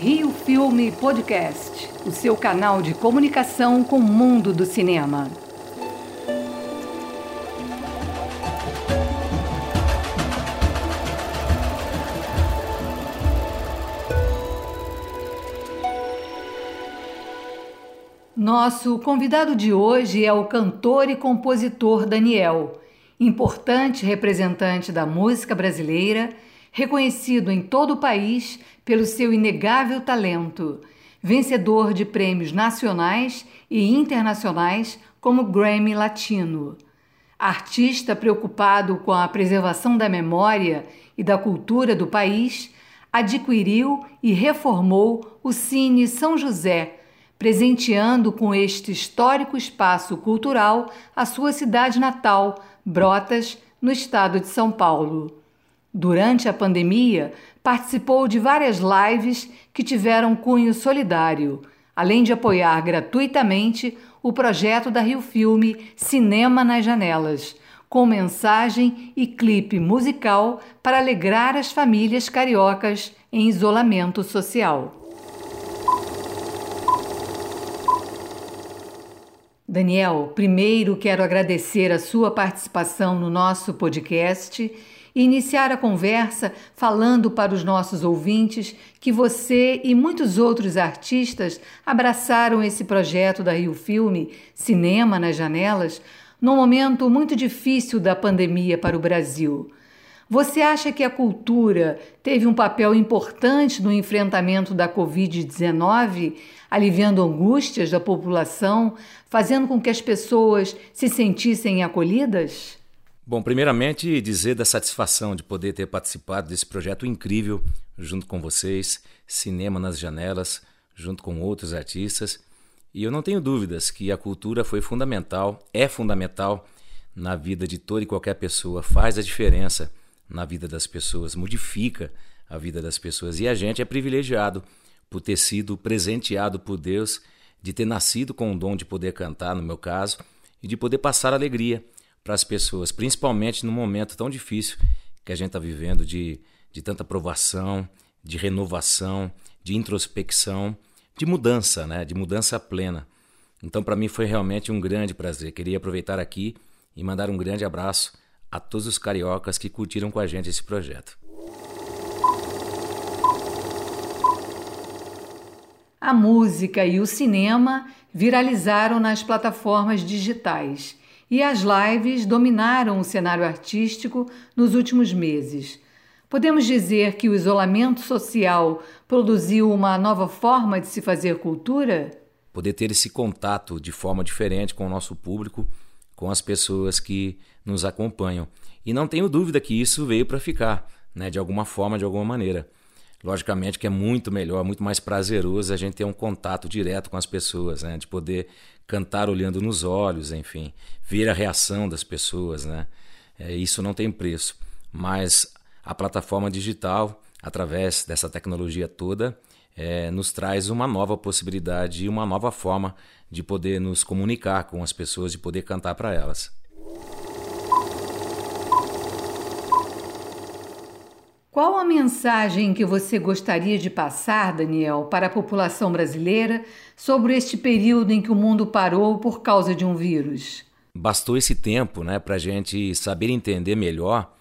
Rio Filme Podcast, o seu canal de comunicação com o mundo do cinema. Nosso convidado de hoje é o cantor e compositor Daniel, importante representante da música brasileira, reconhecido em todo o país pelo seu inegável talento, vencedor de prêmios nacionais e internacionais como Grammy Latino. Artista preocupado com a preservação da memória e da cultura do país, adquiriu e reformou o Cine São José presenteando com este histórico espaço cultural a sua cidade natal, Brotas, no estado de São Paulo. Durante a pandemia, participou de várias lives que tiveram cunho solidário, além de apoiar gratuitamente o projeto da Rio Filme Cinema nas Janelas, com mensagem e clipe musical para alegrar as famílias cariocas em isolamento social. Daniel, primeiro quero agradecer a sua participação no nosso podcast e iniciar a conversa falando para os nossos ouvintes que você e muitos outros artistas abraçaram esse projeto da Rio Filme, Cinema nas Janelas, num momento muito difícil da pandemia para o Brasil. Você acha que a cultura teve um papel importante no enfrentamento da Covid-19, aliviando angústias da população, fazendo com que as pessoas se sentissem acolhidas? Bom, primeiramente dizer da satisfação de poder ter participado desse projeto incrível junto com vocês, Cinema nas Janelas, junto com outros artistas. E eu não tenho dúvidas que a cultura foi fundamental, é fundamental na vida de toda e qualquer pessoa, faz a diferença na vida das pessoas, modifica a vida das pessoas. E a gente é privilegiado por ter sido presenteado por Deus, de ter nascido com o dom de poder cantar, no meu caso, e de poder passar alegria para as pessoas, principalmente num momento tão difícil que a gente está vivendo de, de tanta provação, de renovação, de introspecção, de mudança, né? de mudança plena. Então, para mim, foi realmente um grande prazer. Queria aproveitar aqui e mandar um grande abraço a todos os cariocas que curtiram com a gente esse projeto. A música e o cinema viralizaram nas plataformas digitais e as lives dominaram o cenário artístico nos últimos meses. Podemos dizer que o isolamento social produziu uma nova forma de se fazer cultura? Poder ter esse contato de forma diferente com o nosso público com as pessoas que nos acompanham. E não tenho dúvida que isso veio para ficar, né, de alguma forma, de alguma maneira. Logicamente que é muito melhor, muito mais prazeroso a gente ter um contato direto com as pessoas, né, de poder cantar olhando nos olhos, enfim, ver a reação das pessoas, né. É, isso não tem preço. Mas a plataforma digital, através dessa tecnologia toda, é, nos traz uma nova possibilidade e uma nova forma de poder nos comunicar com as pessoas, de poder cantar para elas. Qual a mensagem que você gostaria de passar, Daniel, para a população brasileira sobre este período em que o mundo parou por causa de um vírus? Bastou esse tempo né, para a gente saber entender melhor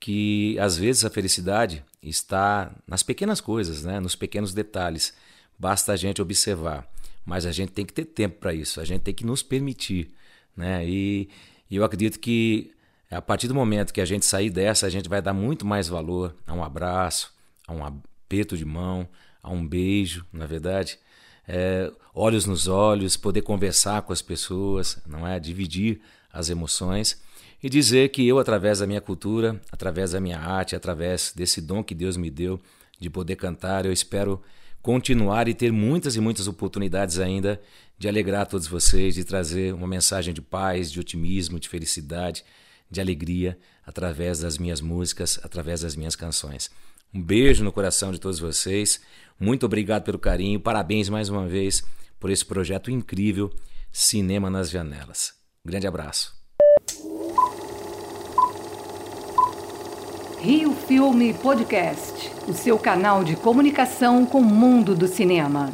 que às vezes a felicidade está nas pequenas coisas, né, nos pequenos detalhes. Basta a gente observar mas a gente tem que ter tempo para isso, a gente tem que nos permitir, né? E, e, eu acredito que a partir do momento que a gente sair dessa, a gente vai dar muito mais valor a um abraço, a um aperto de mão, a um beijo, na é verdade, é, olhos nos olhos, poder conversar com as pessoas, não é? Dividir as emoções e dizer que eu, através da minha cultura, através da minha arte, através desse dom que Deus me deu de poder cantar, eu espero continuar e ter muitas e muitas oportunidades ainda de alegrar todos vocês, de trazer uma mensagem de paz, de otimismo, de felicidade, de alegria através das minhas músicas, através das minhas canções. Um beijo no coração de todos vocês. Muito obrigado pelo carinho. Parabéns mais uma vez por esse projeto incrível Cinema nas Janelas. Grande abraço. Rio Filme Podcast o seu canal de comunicação com o mundo do cinema.